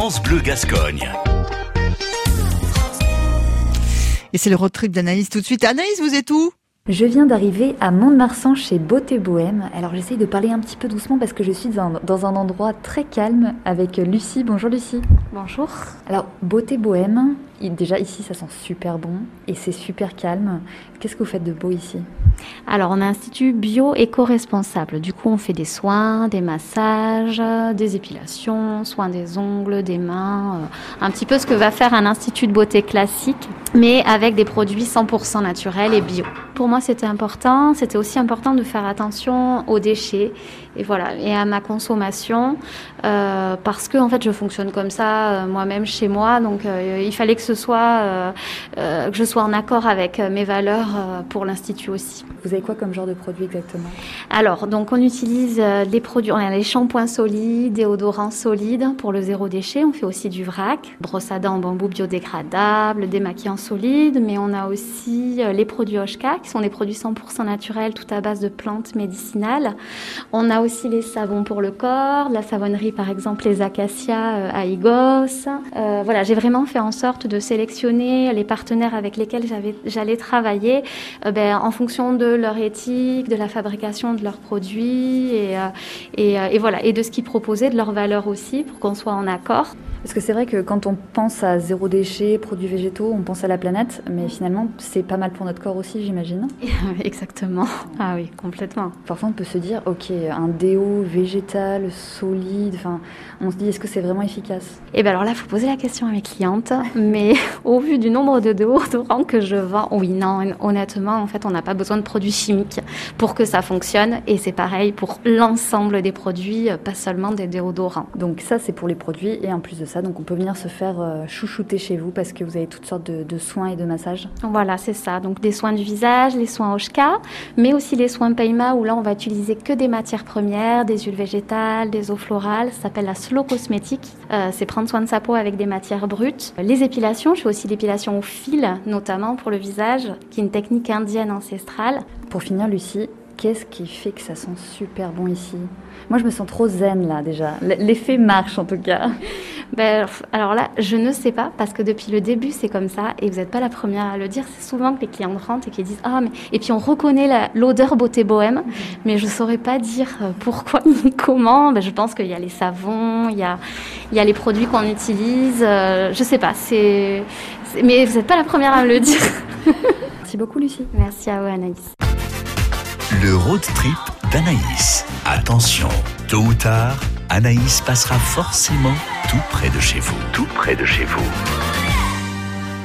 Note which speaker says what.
Speaker 1: France Bleu Gascogne.
Speaker 2: Et c'est le road trip d'Anaïs tout de suite. Anaïs, vous êtes où?
Speaker 3: Je viens d'arriver à Mont-de-Marsan chez Beauté Bohème. Alors j'essaye de parler un petit peu doucement parce que je suis dans, dans, un endroit très calme avec Lucie. Bonjour Lucie.
Speaker 4: Bonjour.
Speaker 3: Alors Beauté Bohème, déjà ici ça sent super bon et c'est super calme. Qu'est-ce que vous faites de beau ici?
Speaker 4: Alors on a un institut bio éco-responsable. Du coup on fait des soins, des massages, des épilations, soins des ongles, des mains, euh, un petit peu ce que va faire un institut de beauté classique mais avec des produits 100% naturels et bio. Pour moi, c'était important. C'était aussi important de faire attention aux déchets et voilà et à ma consommation euh, parce que en fait, je fonctionne comme ça euh, moi-même chez moi. Donc, euh, il fallait que ce soit que je sois en accord avec mes valeurs pour l'institut aussi.
Speaker 3: Vous avez quoi comme genre de produit exactement?
Speaker 4: Alors, donc, on utilise des produits. On a les shampoings solides, déodorants solides pour le zéro déchet. On fait aussi du vrac, brosse à dents en bambou biodégradable, démaquillant solides, mais on a aussi les produits Oshka qui sont des produits 100% naturels, tout à base de plantes médicinales. On a aussi les savons pour le corps, la savonnerie par exemple les acacias euh, à Igos. Euh, voilà, j'ai vraiment fait en sorte de sélectionner les partenaires avec lesquels j'allais travailler euh, ben, en fonction de leur éthique, de la fabrication de leurs produits et, et voilà et de ce qu'ils proposaient, de leurs valeurs aussi pour qu'on soit en accord.
Speaker 3: Parce que c'est vrai que quand on pense à zéro déchet, produits végétaux, on pense à la planète, mais finalement c'est pas mal pour notre corps aussi, j'imagine.
Speaker 4: Exactement. Ah oui, complètement.
Speaker 3: Parfois on peut se dire, ok, un déo végétal, solide, enfin, on se dit, est-ce que c'est vraiment efficace?
Speaker 4: Et bien alors là, il faut poser la question à mes clientes, mais au vu du nombre de déodorants que je vends, oui, non, honnêtement, en fait, on n'a pas besoin de produits chimiques pour que ça fonctionne, et c'est pareil pour l'ensemble des produits, pas seulement des déodorants.
Speaker 3: Donc ça, c'est pour les produits, et en plus de ça, donc on peut venir se faire euh, chouchouter chez vous parce que vous avez toutes sortes de, de soins et de massages.
Speaker 4: Voilà, c'est ça. Donc des soins du visage, les soins Oshka, mais aussi les soins Peima où là on va utiliser que des matières premières, des huiles végétales, des eaux florales. Ça s'appelle la slow cosmétique. Euh, c'est prendre soin de sa peau avec des matières brutes. Les épilations, je fais aussi l'épilation au fil, notamment pour le visage, qui est une technique indienne ancestrale.
Speaker 3: Pour finir, Lucie, qu'est-ce qui fait que ça sent super bon ici? Moi, je me sens trop zen là déjà. L'effet marche en tout cas.
Speaker 4: Ben, alors là, je ne sais pas parce que depuis le début, c'est comme ça et vous n'êtes pas la première à le dire. C'est souvent que les clients rentrent et qui disent ah mais et puis on reconnaît l'odeur beauté bohème, mmh. mais je saurais pas dire euh, pourquoi ni comment. Ben, je pense qu'il y a les savons, il y a il y a les produits qu'on utilise. Euh, je sais pas. C'est mais vous n'êtes pas la première à me le dire.
Speaker 3: Merci beaucoup, Lucie.
Speaker 4: Merci à vous, Anaïs.
Speaker 1: Le road trip d'Anaïs. Attention, tôt ou tard, Anaïs passera forcément tout près de chez vous. Tout près de chez vous.